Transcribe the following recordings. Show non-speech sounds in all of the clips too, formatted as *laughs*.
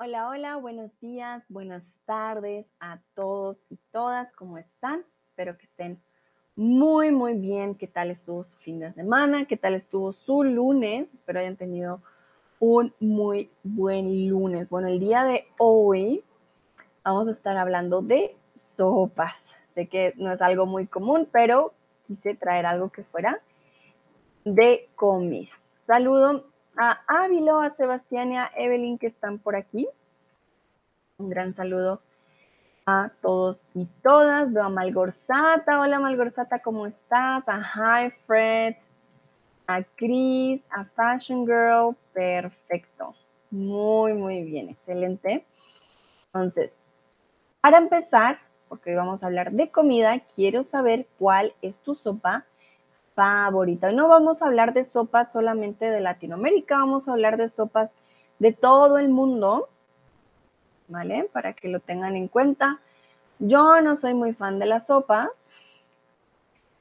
Hola, hola, buenos días, buenas tardes a todos y todas, ¿cómo están? Espero que estén muy, muy bien. ¿Qué tal estuvo su fin de semana? ¿Qué tal estuvo su lunes? Espero hayan tenido un muy buen lunes. Bueno, el día de hoy vamos a estar hablando de sopas. Sé que no es algo muy común, pero quise traer algo que fuera de comida. Saludo a Ávilo, a Sebastián y a Evelyn que están por aquí. Un gran saludo a todos y todas. Veo a Malgorzata. Hola Malgorzata, ¿cómo estás? A Hi Fred, a Chris, a Fashion Girl. Perfecto. Muy, muy bien. Excelente. Entonces, para empezar, porque hoy vamos a hablar de comida, quiero saber cuál es tu sopa favorita. no vamos a hablar de sopas solamente de Latinoamérica, vamos a hablar de sopas de todo el mundo, ¿vale? Para que lo tengan en cuenta. Yo no soy muy fan de las sopas,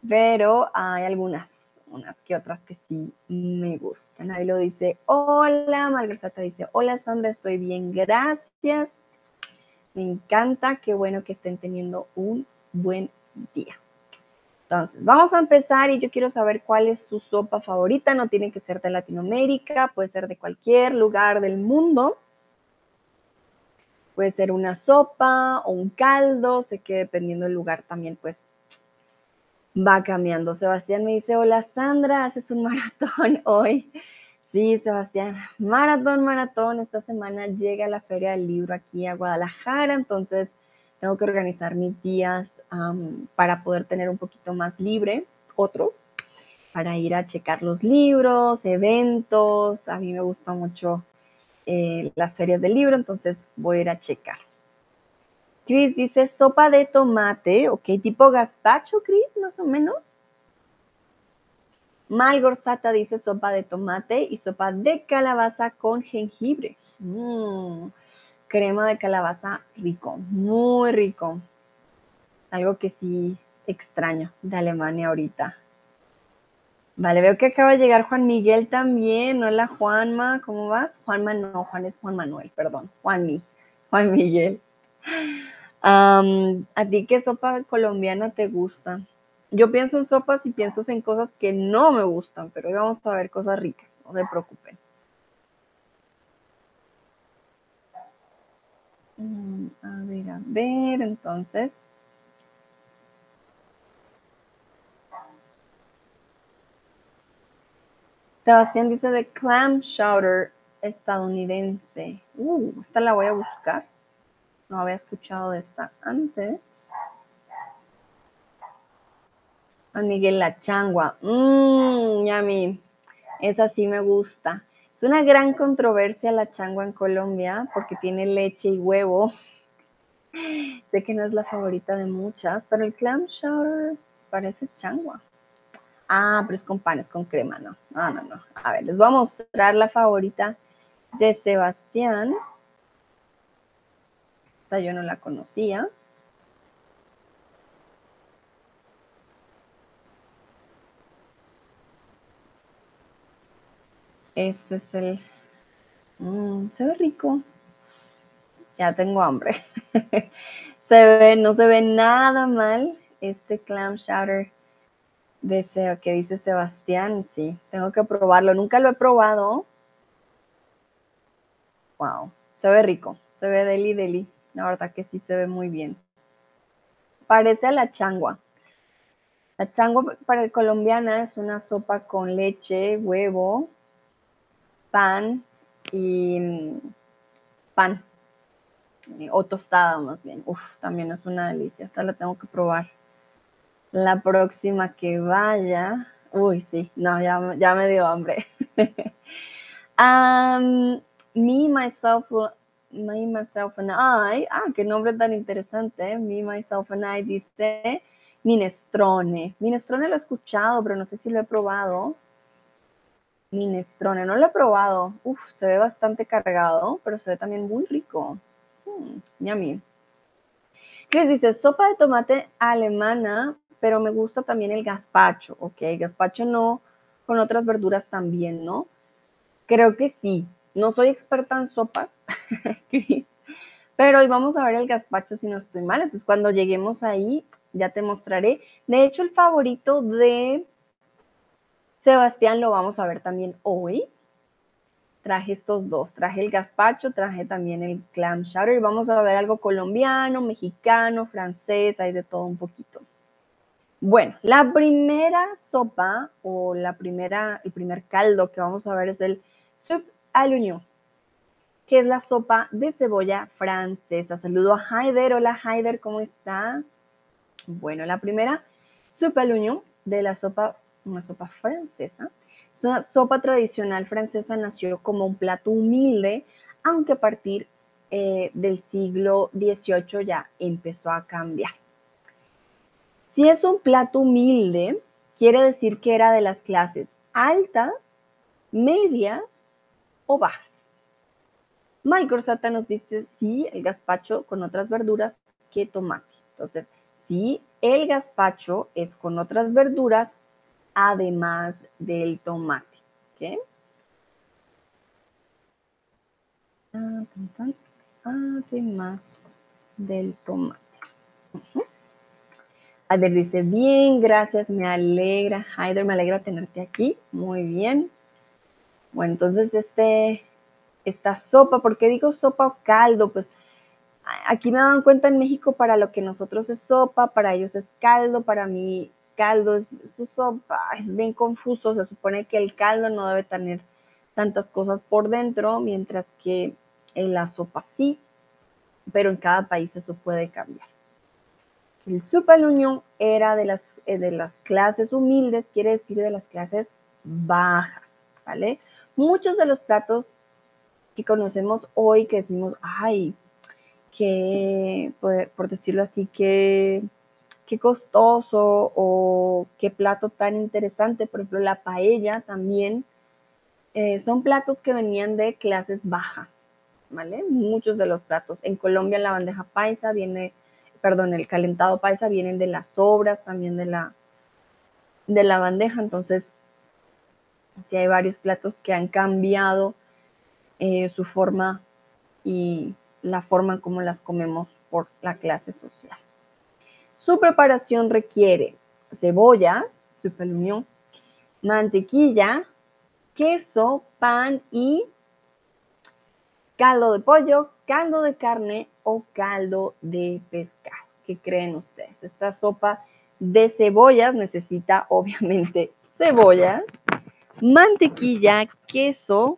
pero hay algunas, unas que otras que sí me gustan. Ahí lo dice, hola, Malversata dice, hola Sandra, estoy bien, gracias. Me encanta, qué bueno que estén teniendo un buen día. Entonces, vamos a empezar y yo quiero saber cuál es su sopa favorita. No tiene que ser de Latinoamérica, puede ser de cualquier lugar del mundo. Puede ser una sopa o un caldo. Sé que dependiendo del lugar también, pues va cambiando. Sebastián me dice, hola Sandra, haces un *laughs* maratón hoy. Sí, Sebastián, maratón, maratón. Esta semana llega la Feria del Libro aquí a Guadalajara, entonces tengo que organizar mis días para poder tener un poquito más libre otros, para ir a checar los libros, eventos. A mí me gusta mucho eh, las ferias del libro, entonces voy a ir a checar. Chris dice sopa de tomate, ok, tipo gazpacho, Chris, más o menos. Malgorzata dice sopa de tomate y sopa de calabaza con jengibre. Mm crema de calabaza rico, muy rico. Algo que sí extraño de Alemania ahorita. Vale, veo que acaba de llegar Juan Miguel también. Hola Juanma, ¿cómo vas? Juanma no, Juan es Juan Manuel, perdón. Juanmi, Juan Miguel. ¿A ti qué sopa colombiana te gusta? Yo pienso en sopas y pienso en cosas que no me gustan, pero hoy vamos a ver cosas ricas, no se preocupen. Mm, a ver, a ver, entonces. Sebastián dice de clam chowder estadounidense. Uh, esta la voy a buscar. No había escuchado de esta antes. A Miguel La Changua. Mmm, yummy. Esa sí me gusta. Es una gran controversia la changua en Colombia porque tiene leche y huevo. *laughs* sé que no es la favorita de muchas, pero el clam chowder parece changua. Ah, pero es con panes, con crema, no. No, no, no. A ver, les voy a mostrar la favorita de Sebastián. Esta yo no la conocía. Este es el... Mm, se ve rico. Ya tengo hambre. *laughs* se ve, no se ve nada mal este clam chowder de que dice Sebastián. Sí, tengo que probarlo. Nunca lo he probado. Wow, se ve rico. Se ve deli deli. La verdad que sí se ve muy bien. Parece a la changua. La changua para el colombiana es una sopa con leche, huevo, pan y mm, pan eh, o tostada más bien. Uf, también es una delicia. Esta la tengo que probar. La próxima que vaya. Uy, sí, no, ya, ya me dio hambre. *laughs* me, myself, me, myself and I. Ah, qué nombre tan interesante. Me, myself and I dice minestrone. Minestrone lo he escuchado, pero no sé si lo he probado minestrone. No lo he probado. Uf, se ve bastante cargado, pero se ve también muy rico. Mm, yummy. Chris dice, sopa de tomate alemana, pero me gusta también el gazpacho. Ok, gazpacho no, con otras verduras también, ¿no? Creo que sí. No soy experta en sopas, *laughs* Pero hoy vamos a ver el gazpacho si no estoy mal. Entonces, cuando lleguemos ahí, ya te mostraré. De hecho, el favorito de Sebastián lo vamos a ver también hoy. Traje estos dos. Traje el gazpacho, traje también el clam chowder. Y vamos a ver algo colombiano, mexicano, francés, hay de todo un poquito. Bueno, la primera sopa o la primera, el primer caldo que vamos a ver es el soup à l'oignon, que es la sopa de cebolla francesa. Saludo a Haider. Hola Haider, ¿cómo estás? Bueno, la primera soup à l'oignon de la sopa, una sopa francesa. Es una sopa tradicional francesa, nació como un plato humilde, aunque a partir eh, del siglo XVIII ya empezó a cambiar. Si es un plato humilde, quiere decir que era de las clases altas, medias o bajas. Michael Sata nos dice sí, el gazpacho con otras verduras que tomate. Entonces, sí, el gazpacho es con otras verduras además del tomate. ¿okay? Además del tomate. Haider dice, bien, gracias, me alegra. Haider, me alegra tenerte aquí. Muy bien. Bueno, entonces este, esta sopa, ¿por qué digo sopa o caldo? Pues aquí me dan cuenta en México para lo que nosotros es sopa, para ellos es caldo, para mí caldo es su sopa, es bien confuso, se supone que el caldo no debe tener tantas cosas por dentro, mientras que en la sopa sí, pero en cada país eso puede cambiar. El Unión era de las, eh, de las clases humildes, quiere decir de las clases bajas, ¿vale? Muchos de los platos que conocemos hoy, que decimos, ay, que, por, decirlo así, que qué costoso o qué plato tan interesante. Por ejemplo, la paella también. Eh, son platos que venían de clases bajas, ¿vale? Muchos de los platos. En Colombia la bandeja paisa viene perdón, el calentado paisa vienen de las sobras, también de la, de la bandeja, entonces sí hay varios platos que han cambiado eh, su forma y la forma como las comemos por la clase social. Su preparación requiere cebollas, su mantequilla, queso, pan y caldo de pollo, caldo de carne o caldo de pescado. ¿Qué creen ustedes? Esta sopa de cebollas necesita *laughs* obviamente cebolla, mantequilla, queso,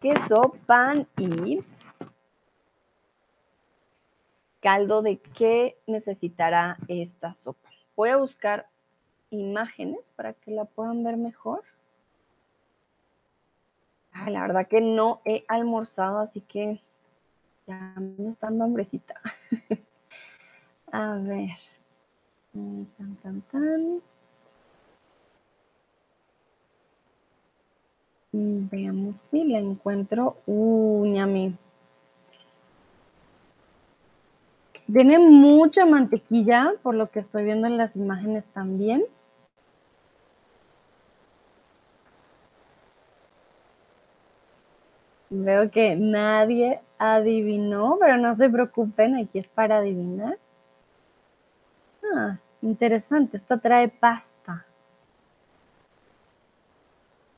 queso, pan y caldo de qué necesitará esta sopa. Voy a buscar imágenes para que la puedan ver mejor la verdad que no he almorzado, así que ya me está dando hambrecita. *laughs* A ver. Mm, tan, tan, tan. Mm, veamos si la encuentro. Uh, ñami. Tiene mucha mantequilla, por lo que estoy viendo en las imágenes también. Veo que nadie adivinó, pero no se preocupen, aquí es para adivinar. Ah, interesante, esta trae pasta.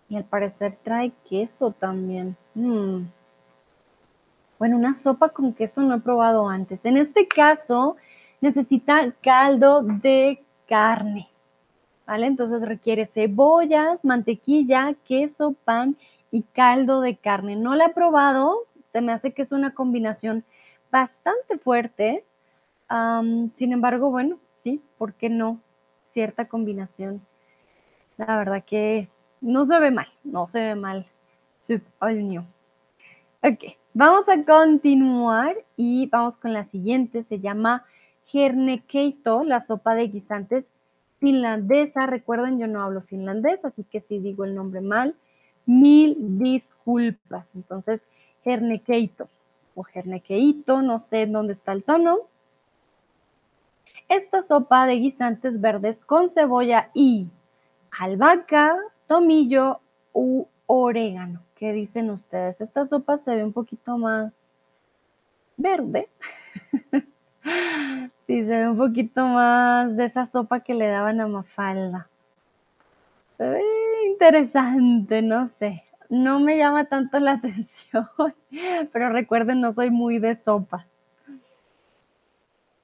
Y al parecer trae queso también. Mm. Bueno, una sopa con queso no he probado antes. En este caso, necesita caldo de carne. ¿Vale? Entonces requiere cebollas, mantequilla, queso, pan y caldo de carne. No la he probado, se me hace que es una combinación bastante fuerte. sin embargo, bueno, sí, ¿por qué no? Cierta combinación. La verdad que no se ve mal, no se ve mal. Ok, vamos a continuar y vamos con la siguiente. Se llama Hernekeito, la sopa de guisantes finlandesa. Recuerden, yo no hablo finlandés, así que si digo el nombre mal, mil disculpas. Entonces, Hernekeito o Hernekeito, no sé dónde está el tono. Esta sopa de guisantes verdes con cebolla y albahaca, tomillo orégano. ¿Qué dicen ustedes? Esta sopa se ve un poquito más verde. *laughs* sí, se ve un poquito más de esa sopa que le daban a Mafalda. Se ve interesante, no sé. No me llama tanto la *laughs* atención, pero recuerden, no soy muy de sopas.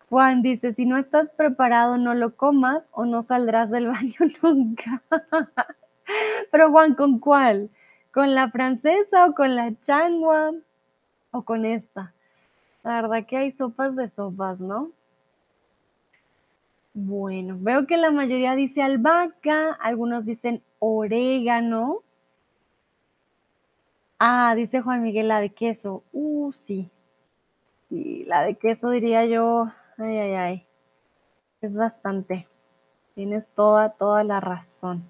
Juan dice, si no estás preparado, no lo comas o no saldrás del *laughs* baño nunca. Pero Juan, ¿con cuál? ¿Con la francesa o con la changua o con esta? La verdad que hay sopas de sopas, ¿no? Bueno, veo que la mayoría dice albahaca, algunos dicen orégano. Ah, dice Juan Miguel la de queso. Uh, sí. Sí, la de queso diría yo, ay, ay, ay. Es bastante. Tienes toda, toda la razón.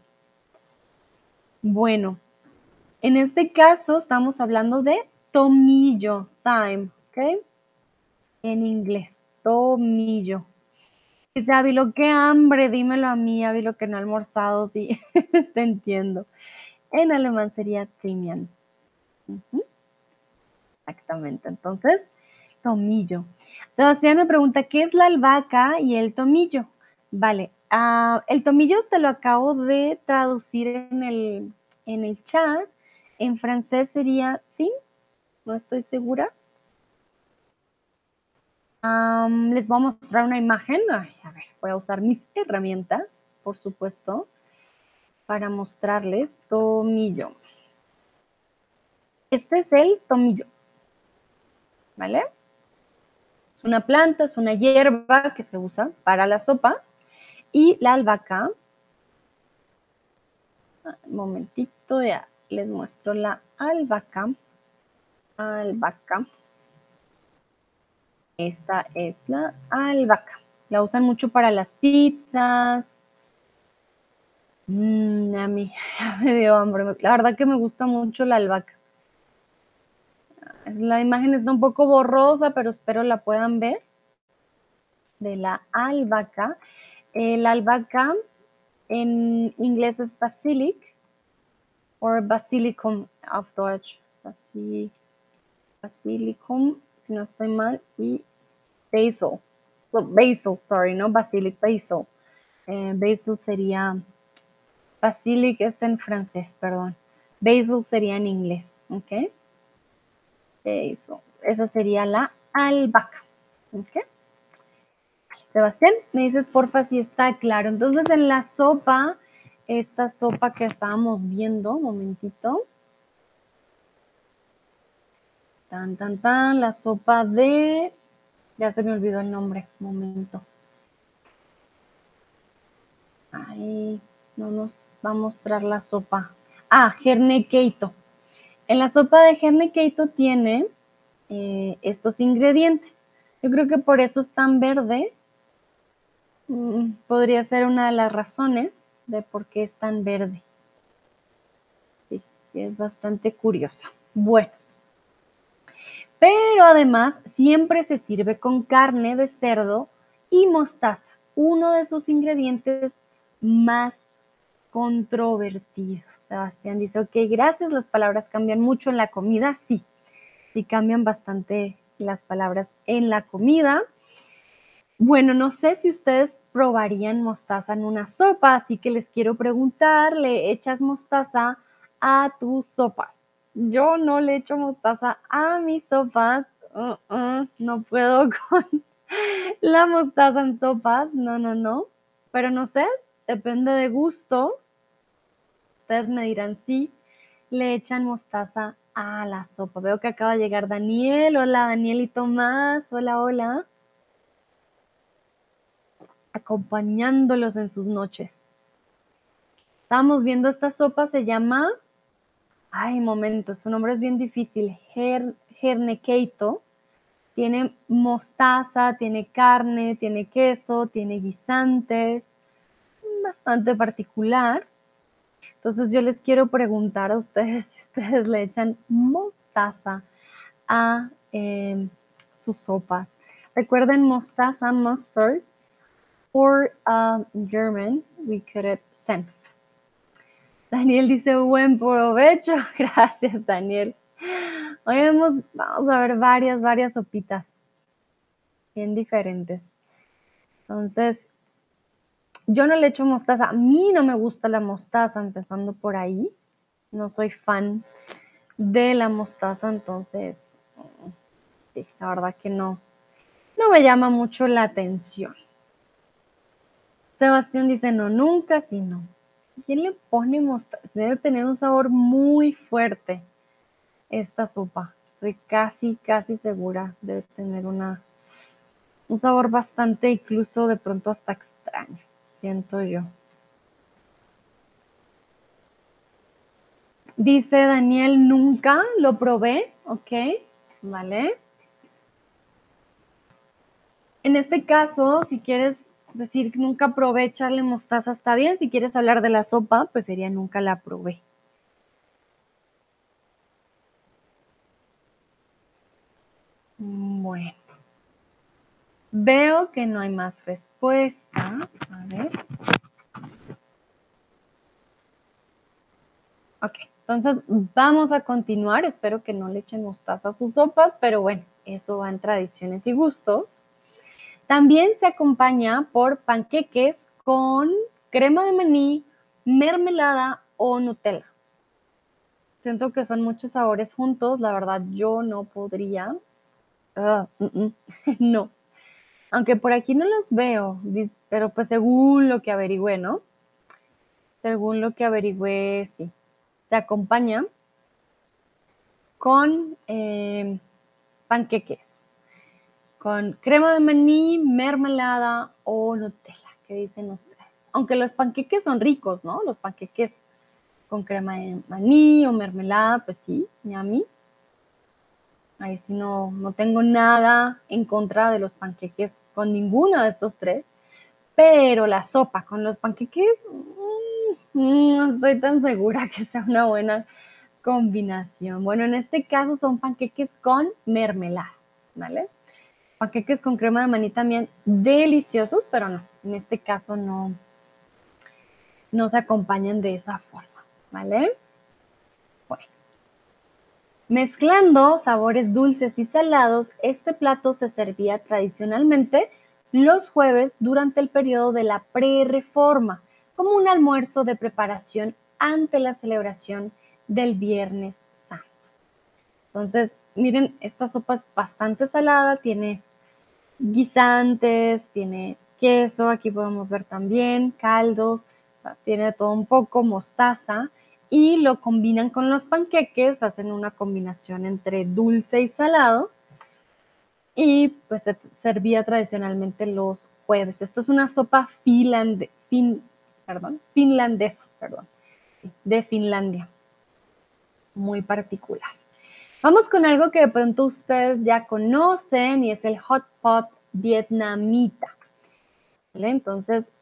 Bueno, en este caso estamos hablando de tomillo, time, ¿ok? En inglés, tomillo. Dice Ávilo, qué hambre, dímelo a mí, Ávilo, que no he almorzado, *laughs* sí, te entiendo. En alemán sería Thymian. Exactamente, entonces, tomillo. Sebastián me pregunta, ¿qué es la albahaca y el tomillo? Vale, Ah, el tomillo te lo acabo de traducir en el, en el chat. En francés sería sí, no estoy segura. Les voy a mostrar una imagen. a ver, voy a usar mis herramientas, por supuesto, para mostrarles tomillo. Este es el tomillo. ¿Vale? Es una planta, es una hierba que se usa para las sopas y la albahaca, un momentito, ya les muestro la albahaca. Albahaca. Esta es la albahaca. La usan mucho para las pizzas. Mm, a mí *laughs* me dio hambre. La verdad que me gusta mucho la albahaca. La imagen está un poco borrosa, pero espero la puedan ver. De la albahaca. El albahaca en inglés es basilic o basilicum auf Deutsch. basilicum, si no estoy mal, y basil. basil, sorry, no basilic, basil. Eh, basil sería, basilic es en francés, perdón. Basil sería en inglés, ¿ok? Basil. Esa sería la albahaca, ¿ok? Sebastián, me dices porfa si está claro. Entonces en la sopa, esta sopa que estábamos viendo, momentito. Tan, tan, tan, la sopa de... Ya se me olvidó el nombre, momento. Ahí no nos va a mostrar la sopa. Ah, Jerne Keito. En la sopa de Jerne Keito tiene eh, estos ingredientes. Yo creo que por eso es tan verde, Mm, podría ser una de las razones de por qué es tan verde. Sí, es bastante curiosa. Bueno, pero además siempre se sirve con carne de cerdo y mostaza, uno de sus ingredientes más controvertidos. Sebastián dice, ok, gracias, las palabras cambian mucho en la comida, sí, sí cambian bastante las palabras en la comida. Bueno, no sé si ustedes probarían mostaza en una sopa, así que les quiero preguntar, ¿le echas mostaza a tus sopas? Yo no le echo mostaza a mis sopas, uh, uh, no puedo *laughs* con la mostaza en sopas, no, no, no, pero no sé, depende de gustos. Ustedes me dirán si le echan mostaza a la sopa. Veo que acaba de llegar Daniel. Hola, Daniel y Tomás. Hola, hola acompañándolos en sus noches. Estamos viendo esta sopa, se llama, ay, momento, su nombre es bien difícil, Her, Hernekeito. Tiene mostaza, tiene carne, tiene queso, tiene guisantes, bastante particular. Entonces yo les quiero preguntar a ustedes *laughs* si ustedes le echan mostaza a eh, sus sopas. Recuerden mostaza, mustard, For um, German, we could have sense. Daniel dice buen provecho. *laughs* Gracias, Daniel. Hoy vamos, vamos a ver varias, varias sopitas bien diferentes. Entonces, yo no le echo mostaza. A mí no me gusta la mostaza, empezando por ahí. No soy fan de la mostaza, entonces, sí, la verdad que no, no me llama mucho la atención. Sebastián dice, no, nunca, sí, no. ¿Quién le pone mostaza? Debe tener un sabor muy fuerte esta sopa. Estoy casi, casi segura. Debe tener una, un sabor bastante, incluso de pronto hasta extraño, siento yo. Dice Daniel, nunca lo probé, ok, vale. En este caso, si quieres decir nunca probé echarle mostaza, está bien. Si quieres hablar de la sopa, pues sería nunca la probé. Bueno. Veo que no hay más respuestas. A ver. Ok, entonces vamos a continuar. Espero que no le echen mostaza a sus sopas, pero bueno, eso va en tradiciones y gustos. También se acompaña por panqueques con crema de maní, mermelada o Nutella. Siento que son muchos sabores juntos, la verdad yo no podría. Ah, mm, mm, *laughs* no. Aunque por aquí no los veo, pero pues según lo que averigüé, ¿no? Según lo que averigüé, sí. Se acompaña con eh, panqueques con crema de maní, mermelada o Nutella. ¿Qué dicen ustedes? Aunque los panqueques son ricos, ¿no? Los panqueques con crema de maní o mermelada, pues sí, mí. Ahí sí no, no tengo nada en contra de los panqueques con ninguno de estos tres. Pero la sopa con los panqueques, mm, no estoy tan segura que sea una buena combinación. Bueno, en este caso son panqueques con mermelada, ¿vale? Paqueques con crema de maní también deliciosos, pero no, en este caso no, no se acompañan de esa forma, ¿vale? Mezclando sabores dulces y salados, este plato se servía tradicionalmente los jueves durante el periodo de la pre-reforma, como un almuerzo de preparación ante la celebración del Viernes Santo. Entonces, miren, esta sopa es bastante salada, tiene guisantes, tiene queso, aquí podemos ver también caldos, tiene todo un poco, mostaza, y lo combinan con los panqueques, hacen una combinación entre dulce y salado, y pues se servía tradicionalmente los jueves. Esto es una sopa finlandesa, perdón, de Finlandia, muy particular. Vamos con algo que de pronto ustedes ya conocen y es el hot pot vietnamita. Entonces,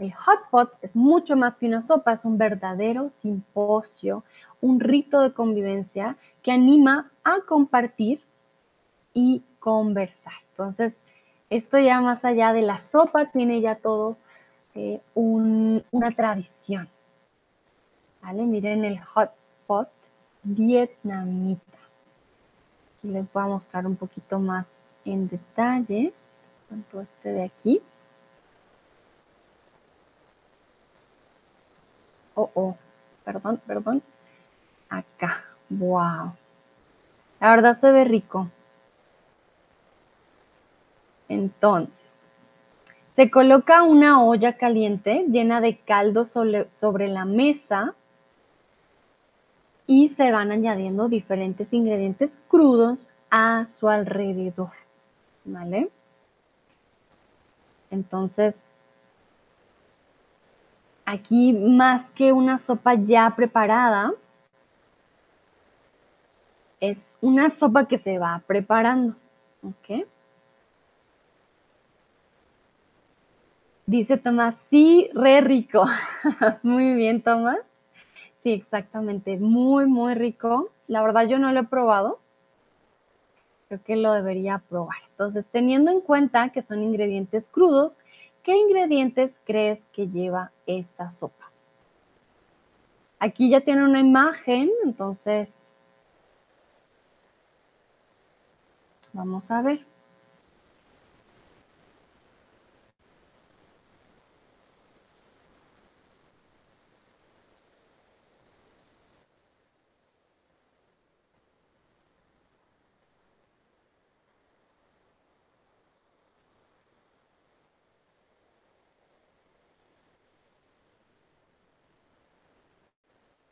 el hot pot es mucho más que una sopa, es un verdadero simposio, un rito de convivencia que anima a compartir y conversar. Entonces, esto ya más allá de la sopa tiene ya todo eh, una tradición. ¿Vale? Miren el hot pot vietnamita les voy a mostrar un poquito más en detalle cuanto este de aquí. Oh, oh, perdón, perdón. Acá, wow. La verdad se ve rico. Entonces, se coloca una olla caliente llena de caldo sobre, la mesa y se van añadiendo diferentes ingredientes crudos a su alrededor, ¿vale? Entonces, aquí más que una sopa ya preparada, es una sopa que se va preparando, ¿ok? Dice Tomás, sí, re rico. *laughs* Muy bien, Tomás. Sí, exactamente. Muy, muy rico. La verdad yo no lo he probado. Creo que lo debería probar. Entonces, teniendo en cuenta que son ingredientes crudos, ¿qué ingredientes crees que lleva esta sopa? Aquí ya tiene una imagen, entonces vamos a ver.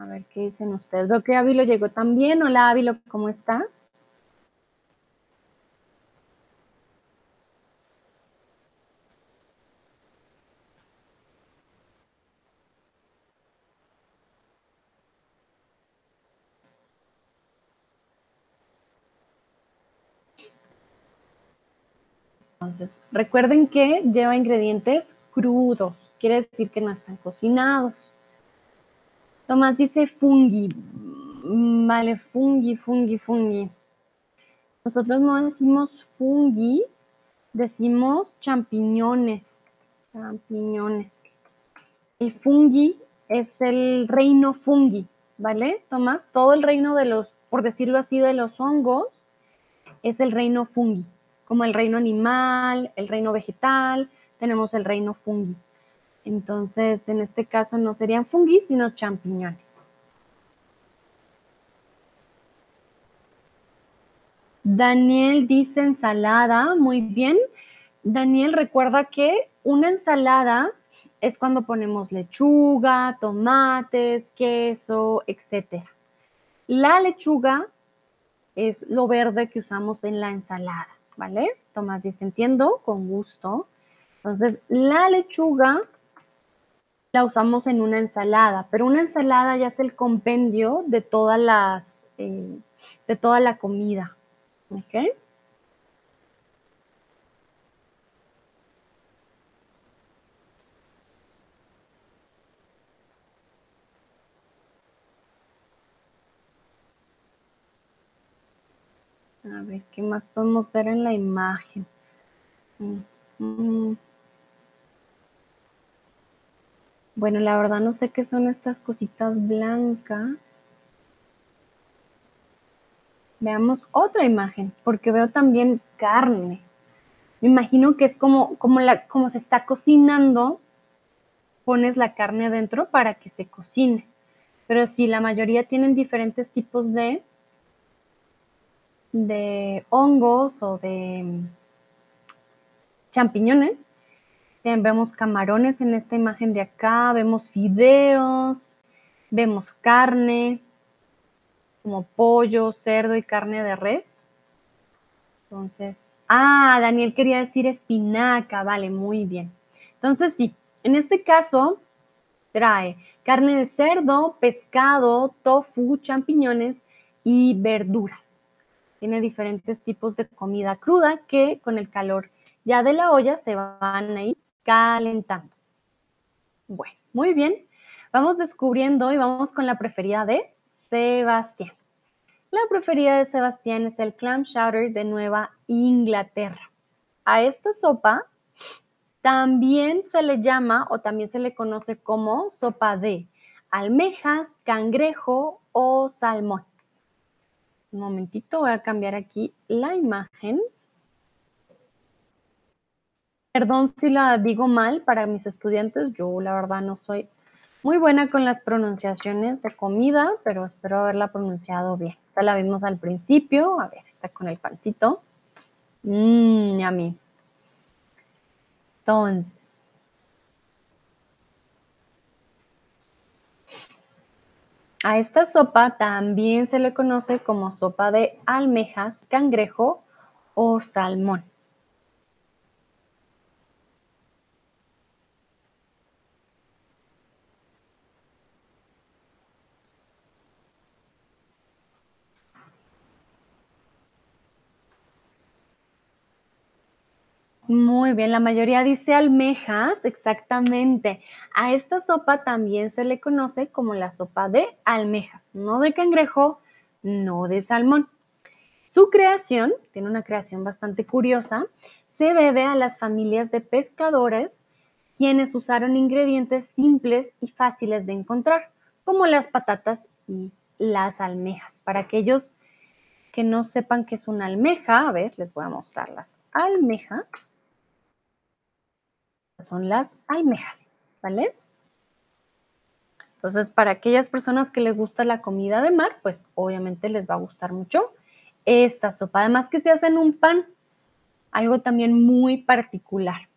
A ver qué dicen ustedes. Veo que Ávilo llegó también. Hola Ávilo, ¿cómo estás? Entonces, recuerden que lleva ingredientes crudos, quiere decir que no están cocinados. Tomás dice fungi. Vale, fungi, fungi, fungi. Nosotros no decimos fungi, decimos champiñones. Champiñones. El fungi es el reino fungi, ¿vale? Tomás, todo el reino de los, por decirlo así, de los hongos, es el reino fungi. Como el reino animal, el reino vegetal, tenemos el reino fungi. Entonces, en este caso no serían fungi, sino champiñones. Daniel dice ensalada, muy bien. Daniel recuerda que una ensalada es cuando ponemos lechuga, tomates, queso, etc. La lechuga es lo verde que usamos en la ensalada, ¿vale? Tomás dice, entiendo, con gusto. Entonces, la lechuga la usamos en una ensalada, pero una ensalada ya es el compendio de todas las, eh, de toda la comida, ¿ok? A ver, ¿qué más podemos ver en la imagen? Mm, mm. Bueno, la verdad no sé qué son estas cositas blancas. Veamos otra imagen, porque veo también carne. Me imagino que es como, como, la, como se está cocinando, pones la carne adentro para que se cocine. Pero sí, la mayoría tienen diferentes tipos de, de hongos o de champiñones vemos camarones en esta imagen de acá, vemos fideos, vemos carne, como pollo, cerdo y carne de res. Entonces, ah, Daniel quería decir espinaca, vale, muy bien. Entonces, sí, en este caso trae carne de cerdo, pescado, tofu, champiñones y verduras. Tiene diferentes tipos de comida cruda que con el calor ya de la olla se van a ir calentando. Bueno, muy bien. Vamos descubriendo y vamos con la preferida de Sebastián. La preferida de Sebastián es el clam chowder de Nueva Inglaterra. A esta sopa también se le llama o también se le conoce como sopa de almejas, cangrejo o salmón. Un momentito, voy a cambiar aquí la imagen Perdón si la digo mal para mis estudiantes, yo la verdad no soy muy buena con las pronunciaciones de comida, pero espero haberla pronunciado bien. Esta la vimos al principio, a ver, está con el pancito. Mmm, a mí. Entonces, a esta sopa también se le conoce como sopa de almejas, cangrejo o salmón. Muy bien, la mayoría dice almejas, exactamente. A esta sopa también se le conoce como la sopa de almejas, no de cangrejo, no de salmón. Su creación, tiene una creación bastante curiosa, se debe a las familias de pescadores quienes usaron ingredientes simples y fáciles de encontrar, como las patatas y las almejas. Para aquellos que no sepan qué es una almeja, a ver, les voy a mostrar las almejas. Son las almejas, ¿vale? Entonces, para aquellas personas que les gusta la comida de mar, pues obviamente les va a gustar mucho esta sopa. Además que se hace en un pan, algo también muy particular.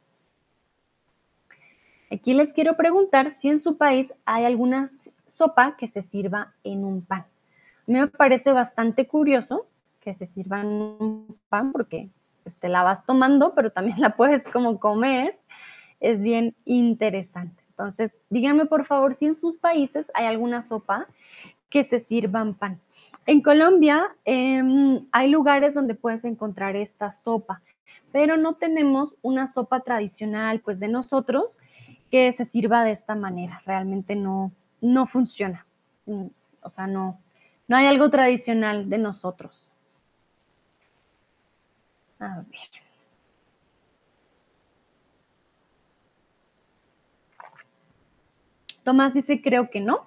Aquí les quiero preguntar si en su país hay alguna sopa que se sirva en un pan. Me parece bastante curioso que se sirva en un pan porque pues, te la vas tomando, pero también la puedes como comer. Es bien interesante. Entonces, díganme por favor si en sus países hay alguna sopa que se sirva en pan. En Colombia em, hay lugares donde puedes encontrar esta sopa, pero no tenemos una sopa tradicional pues de nosotros que se sirva de esta manera. Realmente no, no funciona. Mm, o sea, no, no hay algo tradicional de nosotros. A ver. Tomás dice, creo que no.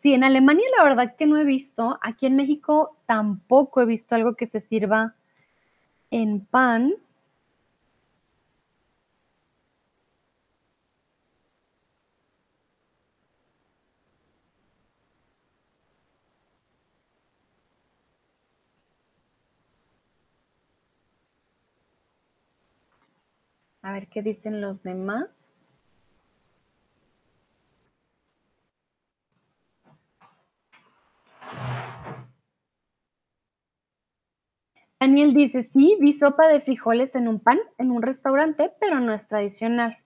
Sí, en Alemania la verdad que no he visto. Aquí en México tampoco he visto algo que se sirva en pan. A ver qué dicen los demás. Daniel dice, sí, vi sopa de frijoles en un pan en un restaurante, pero no es tradicional.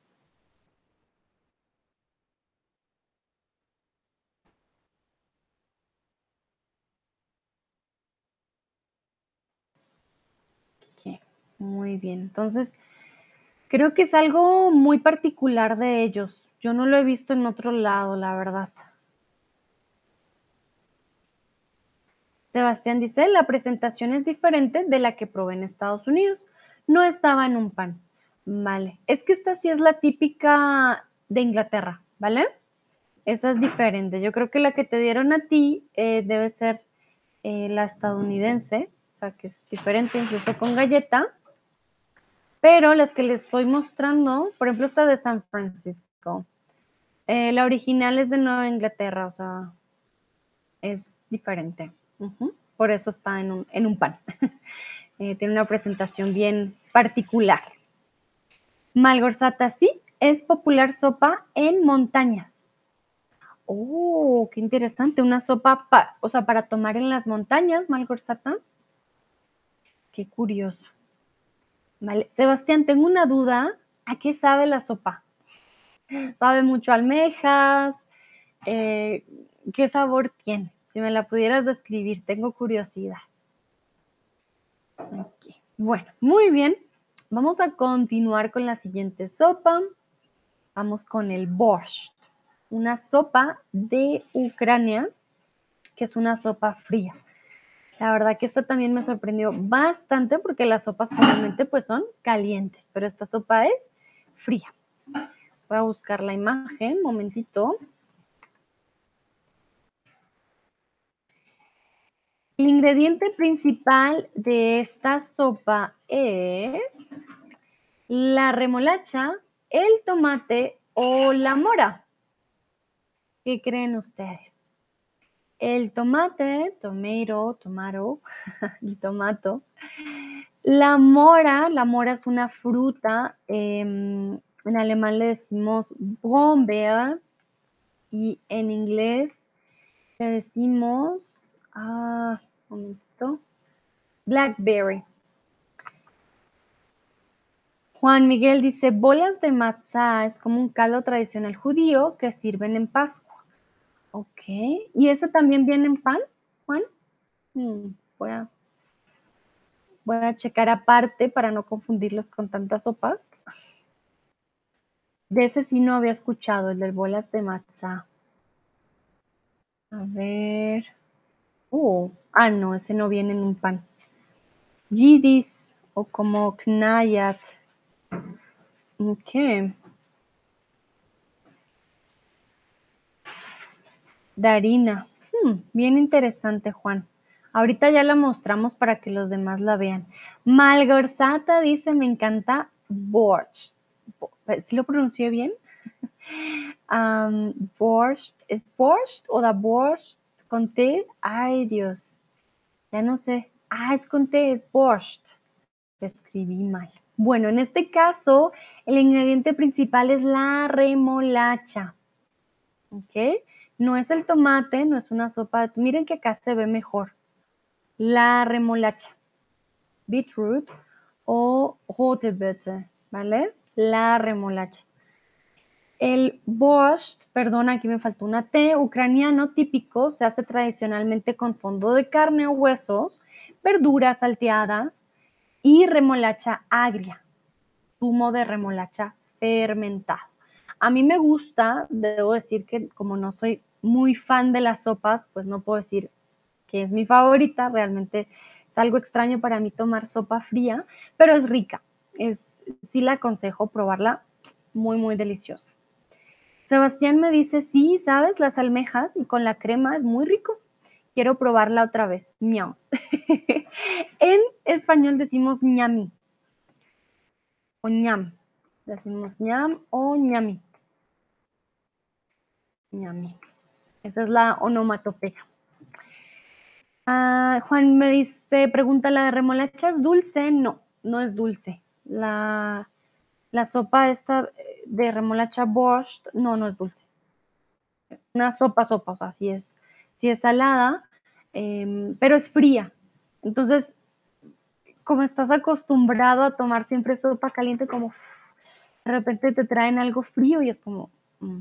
Muy bien, entonces creo que es algo muy particular de ellos. Yo no lo he visto en otro lado, la verdad. Sebastián dice, la presentación es diferente de la que probé en Estados Unidos. No estaba en un pan. Vale. Es que esta sí es la típica de Inglaterra, ¿vale? Esa es diferente. Yo creo que la que te dieron a ti eh, debe ser eh, la estadounidense, o sea que es diferente incluso con galleta. Pero las que les estoy mostrando, por ejemplo, esta de San Francisco. Eh, la original es de Nueva Inglaterra, o sea, es diferente. Por eso está en un, pan. *laughs* Eh, tiene una presentación bien particular. Malgorzata sí, es popular sopa en montañas. Oh, qué interesante. Una sopa, o sea, para tomar en las montañas, Malgorzata. Qué curioso. Vale. Sebastián, tengo una duda. ¿A qué sabe la sopa? *gasps* ¿Sabe mucho almejas? Eh, ¿Qué sabor tiene? Si me la pudieras describir, tengo curiosidad. Bueno, muy bien. Vamos a continuar con la siguiente sopa. Vamos con el borscht, una sopa de Ucrania, que es una sopa fría. La verdad que esta también me sorprendió bastante porque las sopas comúnmente pues son calientes, pero esta sopa es fría. Voy a buscar la imagen, momentito. El ingrediente principal de esta sopa es la remolacha, el tomate o la mora. ¿Qué creen ustedes? El tomate, tomato, tomato, el *laughs* tomato. La mora, la mora es una fruta, em, en alemán le decimos Brombeer y en inglés le decimos, ah, momento. Blackberry. Juan Miguel dice, bolas de matzah es como un caldo tradicional judío que sirven en Pascua. Ok. ¿Y ese también viene en pan, Juan? Mm, voy, a, voy a checar aparte para no confundirlos con tantas sopas. De ese sí no había escuchado, el de bolas de matzah. A ver. Oh, ah, no, ese no viene en un pan. Yidis o como knayat. Ok. de harina. Hmm, bien interesante, Juan. Ahorita ya la mostramos para que los demás la vean. Malgorzata dice, me encanta borscht. ¿Sí lo pronuncié bien? *laughs* Um, borscht, ¿es borscht o da borscht con? Ay, Dios. Ya no sé. Ah, es con T, es borscht. Escribí mal. Bueno, en este caso, el ingrediente principal es la remolacha. ¿Ok? No es el tomate, no es una sopa. Miren que acá se ve mejor. La remolacha. Beetroot o rote ¿vale? La remolacha. El borscht, perdón, aquí me faltó una T, ucraniano típico, se hace tradicionalmente con fondo de carne o huesos, verduras salteadas y remolacha agria, zumo de remolacha fermentado. A mí me gusta, debo decir que como no soy muy fan de las sopas, pues no puedo decir que es mi favorita, realmente es algo extraño para mí tomar sopa fría, pero es rica, es, sí la aconsejo probarla, muy, muy deliciosa. Sebastián me dice, sí, ¿sabes? Las almejas y con la crema es muy rico. Quiero probarla otra vez. Ñam. *laughs* en español decimos ñami. O ñam. Decimos ñam o ñami. Ñami. Esa es la onomatopeya. Ah, Juan me dice, pregunta la de remolacha, ¿es dulce? No, no es dulce. La, la sopa esta de remolacha borscht, no, no es dulce. Una sopa, sopa, o sea, sí es, sí es salada, em, pero es fría. Entonces, como estás acostumbrado a tomar siempre sopa caliente, como de repente te traen algo frío y es como... Mm.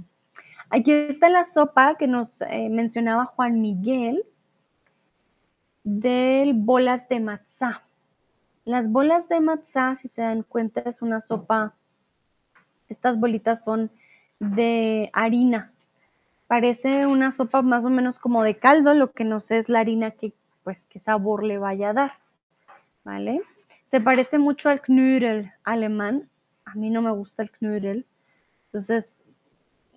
Aquí está la sopa que nos eh, mencionaba Juan Miguel del bolas de matzá. Las bolas de matzá, si se dan cuenta, es una sopa estas bolitas son de harina. Parece una sopa más o menos como de caldo, lo que no sé es la harina que, pues, qué sabor le vaya a dar. ¿Vale? Se parece mucho al Knödel alemán. A mí no me gusta el Knödel. Entonces,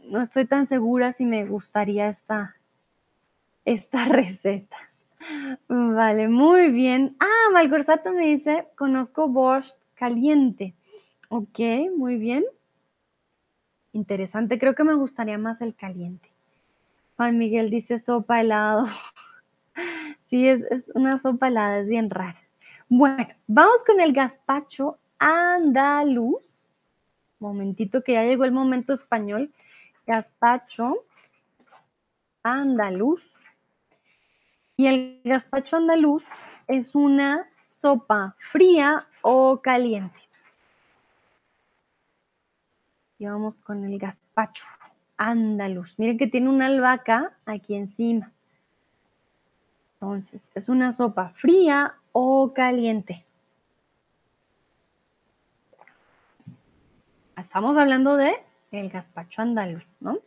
no estoy tan segura si me gustaría esta, esta *laughs* receta. Vale, muy bien. Ah, Malgorsato me dice, conozco borscht caliente. Ok, muy bien. Interesante, creo que me gustaría más el caliente. Juan Miguel dice sopa helado. *laughs* sí, es, una sopa helada, es bien rara. Bueno, vamos con el gazpacho andaluz. Momentito que ya llegó el momento español. Gazpacho andaluz. Y el gazpacho andaluz es una sopa fría o caliente. Y vamos con el gazpacho andaluz. Miren que tiene una albahaca aquí encima. Entonces, es una sopa fría o caliente. Estamos hablando de el gazpacho andaluz, ¿no?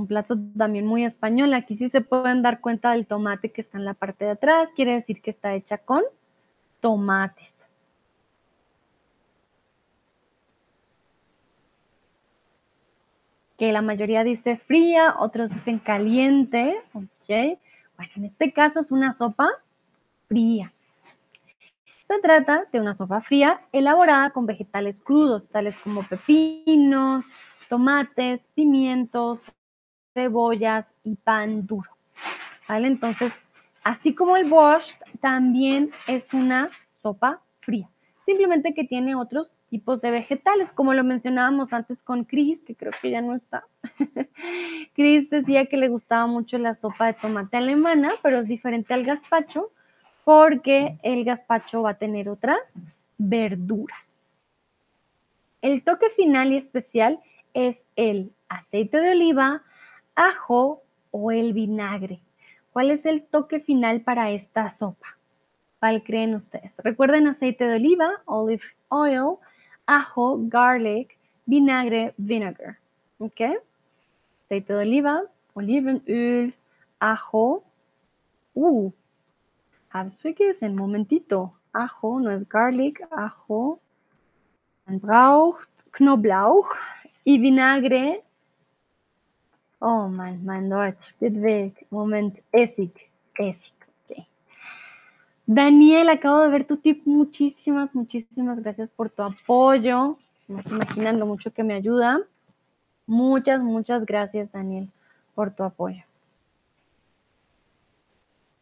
Un plato también muy español. Aquí sí se pueden dar cuenta del tomate que está en la parte de atrás. Quiere decir que está hecha con tomates. que la mayoría dice fría, otros dicen caliente, ¿ok? Bueno, en este caso es una sopa fría. Se trata de una sopa fría elaborada con vegetales crudos, tales como pepinos, tomates, pimientos, cebollas y pan duro. ¿Vale? Entonces, así como el borscht, también es una sopa fría. Simplemente que tiene otros tipos de vegetales, como lo mencionábamos antes con Chris, que creo que ya no está. *laughs* Chris decía que le gustaba mucho la sopa de tomate alemana, pero es diferente al gazpacho porque el gazpacho va a tener otras verduras. El toque final y especial es el aceite de oliva, ajo o el vinagre. ¿Cuál es el toque final para esta sopa? ¿Cuál creen ustedes? Recuerden aceite de oliva, olive oil, ajo, garlic, vinagre, vinegar. ¿Ok? Aceite de oliva, olivenöl, ajo. Uh, vergessen, momentito. Ajo, no es garlic, ajo. Man Knoblauch y vinagre. Oh man, mein Deutsch, dit weg. Moment, Essig. ok. Daniel, acabo de ver tu tip. Muchísimas, muchísimas gracias por tu apoyo. No se imaginan lo mucho que me ayuda. Muchas, muchas gracias, Daniel, por tu apoyo.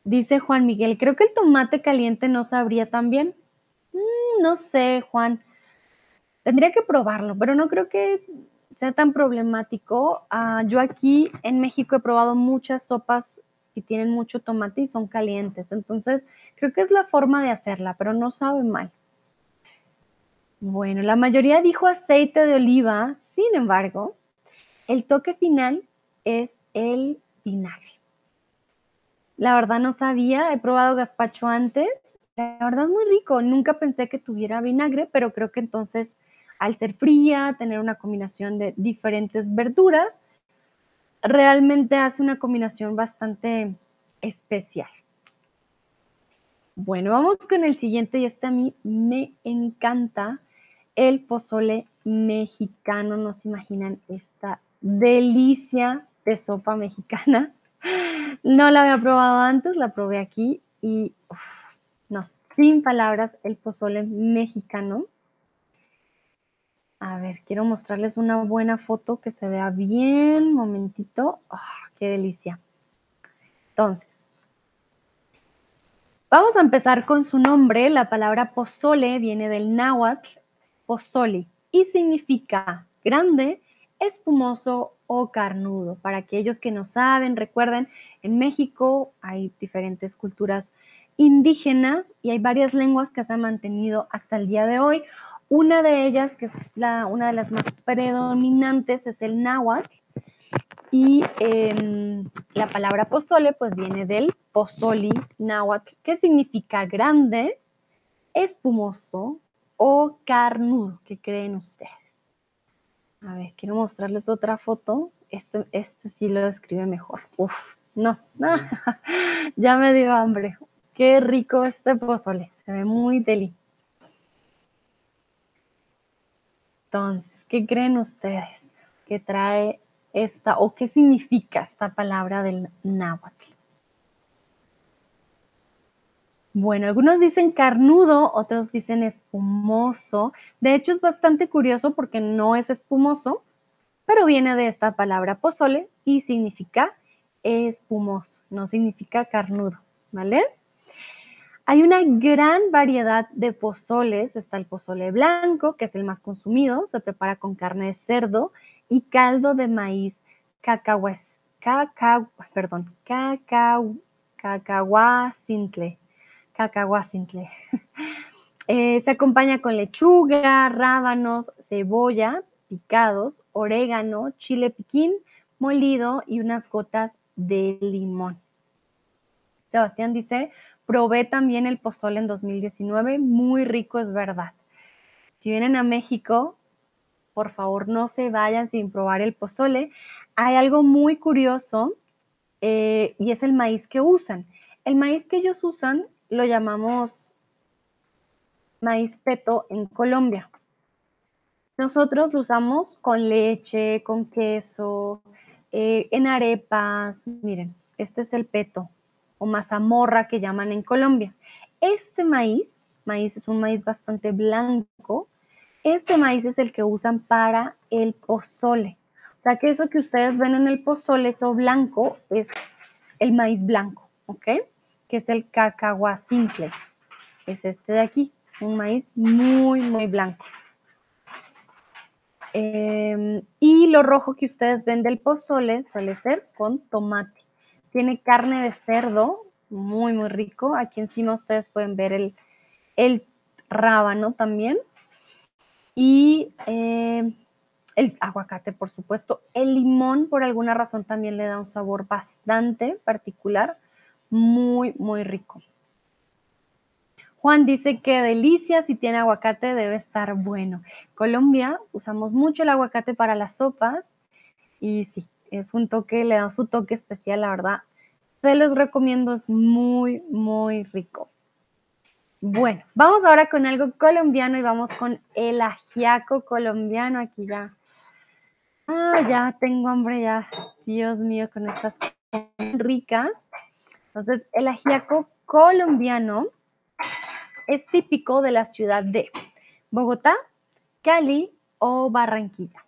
Dice Juan Miguel, creo que el tomate caliente no sabría tan bien. Mm, no sé, Juan. Tendría que probarlo, pero no creo que sea tan problemático. Ah, yo aquí en México he probado muchas sopas que tienen mucho tomate y son calientes. Entonces, creo que es la forma de hacerla, pero no sabe mal. Bueno, la mayoría dijo aceite de oliva, sin embargo, el toque final es el vinagre. La verdad no sabía, he probado gazpacho antes, la verdad es muy rico, nunca pensé que tuviera vinagre, pero creo que entonces al ser fría, tener una combinación de diferentes verduras, realmente hace una combinación bastante especial. Bueno, vamos con el siguiente y este a mí me encanta, el pozole mexicano. No se imaginan esta delicia de sopa mexicana. *laughs* No la había probado antes, la probé aquí y no, sin palabras, el pozole mexicano. A ver, quiero mostrarles una buena foto que se vea bien. Momentito. Ah, ¡Qué delicia! Entonces, vamos a empezar con su nombre. La palabra pozole viene del náhuatl pozole y significa grande, espumoso o carnudo. Para aquellos que no saben, recuerden, en México hay diferentes culturas indígenas y hay varias lenguas que se han mantenido hasta el día de hoy. Una de ellas, que es la, una de las más predominantes, es el náhuatl. Y em, la palabra pozole, pues viene del pozoli náhuatl, que significa grande, espumoso o carnudo. ¿Qué creen ustedes? A ver, quiero mostrarles otra foto. Este, este sí lo describe mejor. Uf, no, no, *laughs* ya me dio hambre. Qué rico este pozole, se ve muy deli. Entonces, ¿qué creen ustedes que trae esta o qué significa esta palabra del náhuatl? Bueno, algunos dicen carnudo, otros dicen espumoso. De hecho, es bastante curioso porque no es espumoso, pero viene de esta palabra pozole y significa espumoso, no significa carnudo, ¿vale? Hay una gran variedad de pozoles. Está el pozole blanco, que es el más consumido. Se prepara con carne de cerdo y caldo de maíz cacahues, cacao, perdón, cacao, cacahuacintle. Cacahuacintle. *laughs* eh, se acompaña con lechuga, rábanos, cebolla, picados, orégano, chile piquín molido y unas gotas de limón. Sebastián dice, Probé también el pozole en 2019, muy rico, es verdad. Si vienen a México, por favor no se vayan sin probar el pozole. Hay algo muy curioso eh, y es el maíz que usan. El maíz que ellos usan lo llamamos maíz peto en Colombia. Nosotros lo usamos con leche, con queso, eh, en arepas. Miren, este es el peto o mazamorra que llaman en Colombia. Este maíz, maíz es un maíz bastante blanco, este maíz es el que usan para el pozole. O sea que eso que ustedes ven en el pozole, eso blanco, es el maíz blanco, ¿ok? Que es el cacahuacintle. Es este de aquí, un maíz muy, muy blanco. Em, y lo rojo que ustedes ven del pozole suele ser con tomate. Tiene carne de cerdo, muy, muy rico. Aquí encima ustedes pueden ver el, el rábano también. Y eh, el aguacate, por supuesto. El limón, por alguna razón, también le da un sabor bastante particular. Muy, muy rico. Juan dice que delicia, si tiene aguacate debe estar bueno. Colombia usamos mucho el aguacate para las sopas y sí, es un toque, le da su toque especial, la verdad. Se los recomiendo, es muy, muy rico. Bueno, vamos ahora con algo colombiano y vamos con el ajiaco colombiano. Aquí ya Ah, ya tengo hambre ya. Dios mío, con estas ricas. Entonces, el ajiaco colombiano es típico de la ciudad de Bogotá, Cali o Barranquilla.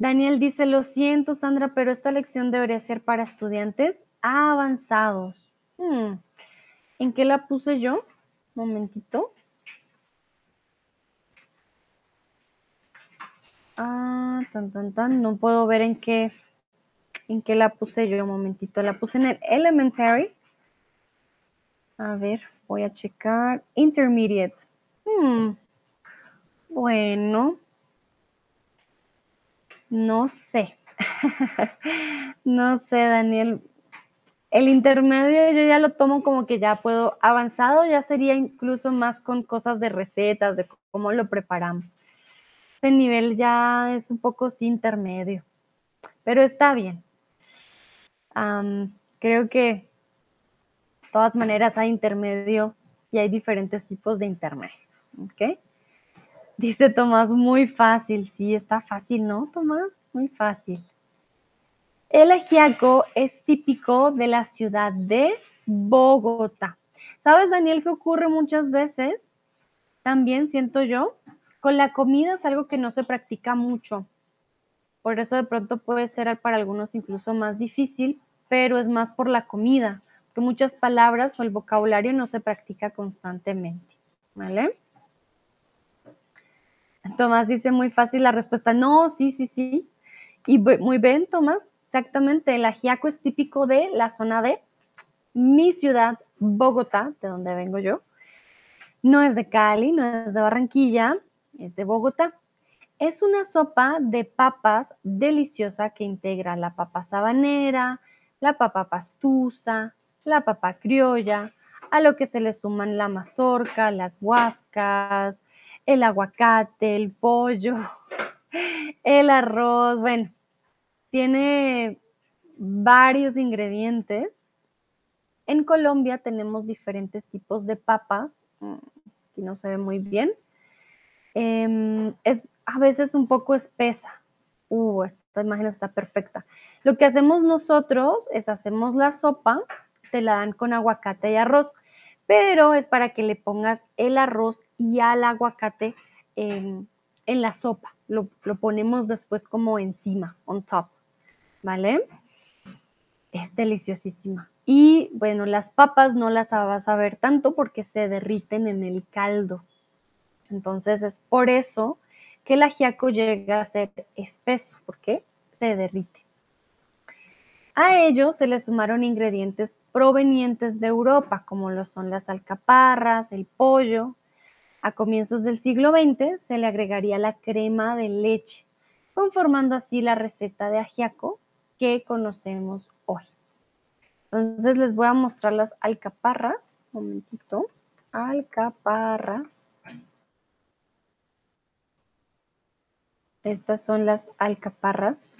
Daniel dice, lo siento Sandra, pero esta lección debería ser para estudiantes avanzados. Hmm, ¿En qué la puse yo? momentito. Ah, tan, tan, tan. No puedo ver en qué, en qué la puse yo. Momentito. La puse en el elementary. A ver, voy a checar. Intermediate. Hmm. Bueno. No sé. *laughs* no sé, Daniel. El intermedio yo ya lo tomo como que ya puedo. Avanzado ya sería incluso más con cosas de recetas, de cómo lo preparamos. Este nivel ya es un poco intermedio, pero está bien. creo que de todas maneras hay intermedio y hay diferentes tipos de intermedio. ¿Ok? Dice Tomás, muy fácil. Sí, está fácil, ¿no, Tomás? Muy fácil. El ajiaco es típico de la ciudad de Bogotá. ¿Sabes, Daniel, qué ocurre muchas veces? También siento yo con la comida es algo que no se practica mucho. Por eso de pronto puede ser para algunos incluso más difícil, pero es más por la comida, que muchas palabras o el vocabulario no se practica constantemente. ¿Vale? Tomás dice muy fácil la respuesta, no, sí, sí, sí. Y muy bien, Tomás, exactamente, el ajiaco es típico de la zona de mi ciudad, Bogotá, de donde vengo yo. No es de Cali, no es de Barranquilla, es de Bogotá. Es una sopa de papas deliciosa que integra la papa sabanera, la papa pastusa, la papa criolla, a lo que se le suman la mazorca, las huascas, el aguacate, el pollo, el arroz, bueno, tiene varios ingredientes. En Colombia tenemos diferentes tipos de papas, mm, aquí no se ve muy bien, Em, es a veces un poco espesa. Uh, esta imagen está perfecta. Lo que hacemos nosotros es hacemos la sopa, te la dan con aguacate y arroz, pero es para que le pongas el arroz y al aguacate en, la sopa. Lo, lo, ponemos después como encima, on top, ¿vale? Es deliciosísima. Y bueno, las papas no las vas a ver tanto porque se derriten en el caldo. Entonces es por eso que el ajiaco llega a ser espeso, porque se derrite. A ello se le sumaron ingredientes provenientes de Europa, como lo son las alcaparras, el pollo. A comienzos del siglo XX se le agregaría la crema de leche, conformando así la receta de ajiaco que conocemos hoy. Entonces les voy a mostrar las alcaparras. Un momentito. Alcaparras. Estas son las alcaparras.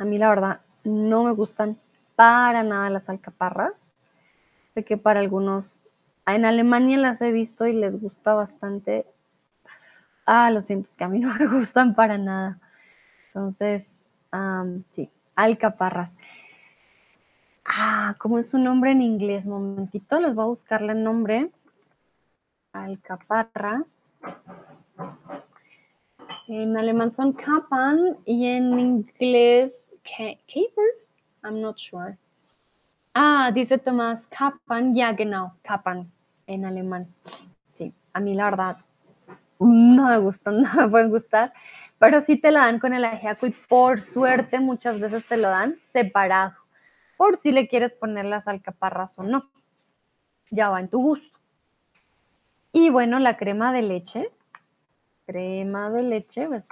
A mí la verdad no me gustan para nada las alcaparras. Sé que para algunos, en Alemania las he visto y les gusta bastante. Ah, lo siento, es que a mí *laughs* no me gustan para nada. Entonces, sí, alcaparras. Ah, ¿cómo es su nombre en inglés? Momentito, les voy a buscarle el nombre. Alcaparras. En alemán son Kappan y en inglés Capers. I'm not sure. Ah, dice Tomás Kappan. Ya, genau, Kappan en alemán. Sí, a mí la verdad no me gustan, *laughs* no me pueden gustar, pero sí te la dan con el ajiaco y por suerte muchas veces te lo dan separado, por si le quieres poner las alcaparras o no. Ya va en tu gusto. Y bueno, la crema de leche crema de leche, pues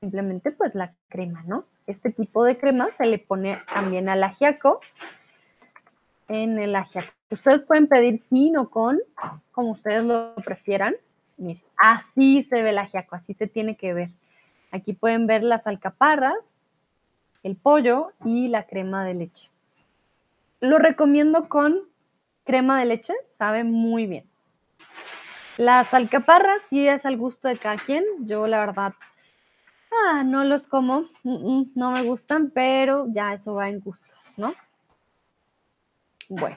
simplemente pues la crema, ¿no? Este tipo de crema se le pone también al ajiaco. En el ajiaco. Ustedes pueden pedir sin o con, como ustedes lo prefieran. Miren, así se ve el ajiaco, así se tiene que ver. Aquí pueden ver las alcaparras, el pollo y la crema de leche. Lo recomiendo con crema de leche, sabe muy bien. Las alcaparras sí es al gusto de cada quien. Yo la verdad ah, no los como, no me gustan, pero ya eso va en gustos, ¿no? Bueno,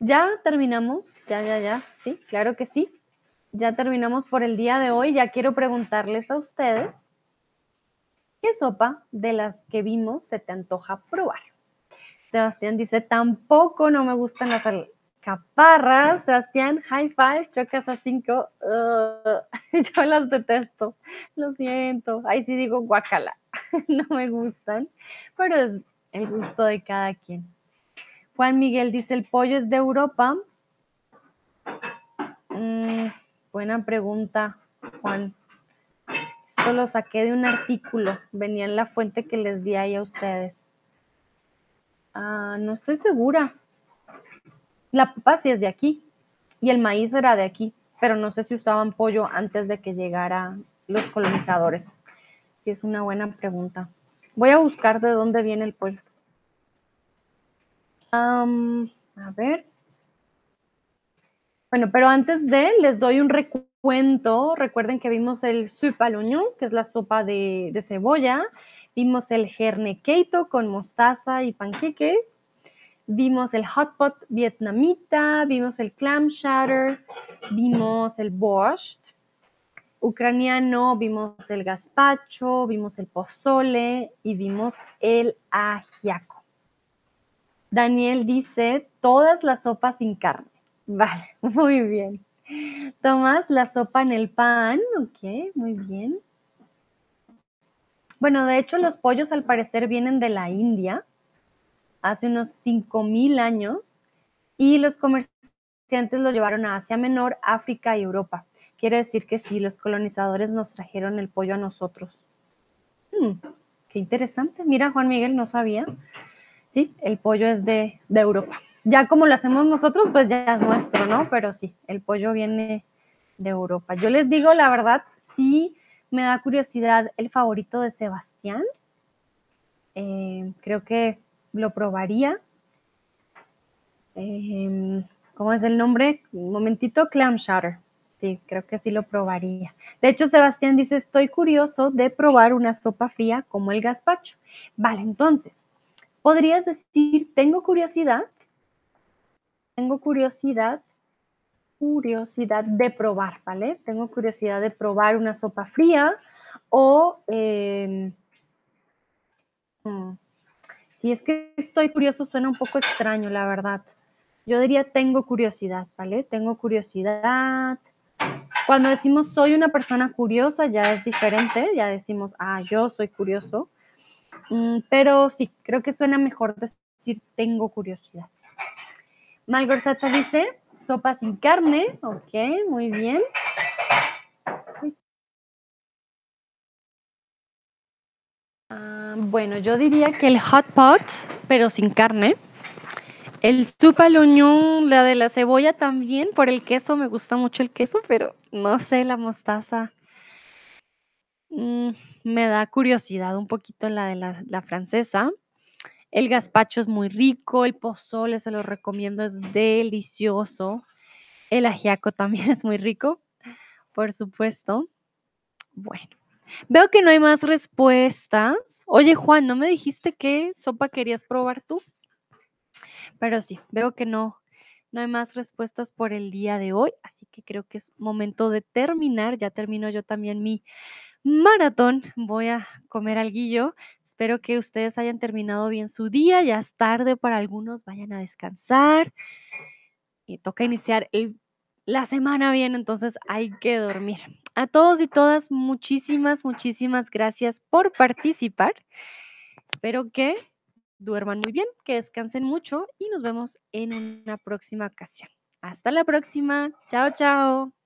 ya terminamos, ya, ya, ya, sí, claro que sí. Ya terminamos por el día de hoy. Ya quiero preguntarles a ustedes, ¿qué sopa de las que vimos se te antoja probar? Sebastián dice, tampoco no me gustan las alcaparras. Sebastián, high five, chocas a cinco. *laughs* yo las detesto, lo siento. Ahí sí digo guacala, *laughs* no me gustan, pero es el gusto de cada quien. Juan Miguel dice, el pollo es de Europa. Mm, buena pregunta, Juan. Esto lo saqué de un artículo, venía en la fuente que les di ahí a ustedes. Ah, no estoy segura. La papa sí es de aquí y el maíz era de aquí, pero no sé si usaban pollo antes de que llegaran los colonizadores. Es una buena pregunta. Voy a buscar de dónde viene el pollo. a ver. Bueno, pero antes de, les doy un recuento. Recuerden que vimos el l'oignon, que es la sopa de, cebolla. Vimos el herne keito con mostaza y panqueques. Vimos el hot pot vietnamita, vimos el clam chowder, vimos el borscht ucraniano, vimos el gazpacho, vimos el pozole y vimos el ajiaco. Daniel dice, todas las sopas sin carne. *laughs* Vale, muy bien. Tomás, la sopa en el pan, ok, muy bien. Bueno, de hecho los pollos al parecer vienen de la India, hace unos 5.000 años, y los comerciantes lo llevaron a Asia Menor, África y Europa. Quiere decir que sí, los colonizadores nos trajeron el pollo a nosotros. Hmm, qué interesante. Mira, Juan Miguel, no sabía. Sí, el pollo es de, de Europa. Ya como lo hacemos nosotros, pues ya es nuestro, ¿no? Pero sí, el pollo viene de Europa. Yo les digo la verdad, sí me da curiosidad el favorito de Sebastián. Eh, creo que lo probaría. Eh, ¿Cómo es el nombre? Un momentito, clam. Sí, creo que sí lo probaría. De hecho, Sebastián dice, estoy curioso de probar una sopa fría como el gazpacho. Vale, entonces, podrías decir, tengo curiosidad, tengo curiosidad curiosidad de probar, ¿vale? Tengo curiosidad de probar una sopa fría o em, mm, si es que estoy curioso suena un poco extraño, la verdad. Yo diría tengo curiosidad, ¿vale? Tengo curiosidad. Cuando decimos soy una persona curiosa ya es diferente, ya decimos, ah, yo soy curioso. Mm, pero sí, creo que suena mejor decir tengo curiosidad. Malgorzata dice, sopa sin carne. Ok, muy bien. Ah, bueno, yo diría que el hot pot, pero sin carne. El soup al oignon, la de la cebolla también, por el queso, me gusta mucho el queso, pero no sé, la mostaza. Mm, me da curiosidad un poquito la de la, francesa. El gazpacho es muy rico, el pozole se lo recomiendo, es delicioso. El ajiaco también *laughs* es muy rico, por supuesto. Bueno, veo que no hay más respuestas. Oye, Juan, ¿no me dijiste qué sopa querías probar tú? Pero sí, veo que no, no hay más respuestas por el día de hoy, así que creo que es momento de terminar. Ya termino yo también mi maratón. Voy a comer algo. Espero que ustedes hayan terminado bien su día. Ya es tarde para algunos, vayan a descansar. Y toca iniciar la semana bien, entonces hay que dormir. A todos y todas, muchísimas, muchísimas gracias por participar. Espero que duerman muy bien, que descansen mucho y nos vemos en una próxima ocasión. Hasta la próxima. Chao, chao.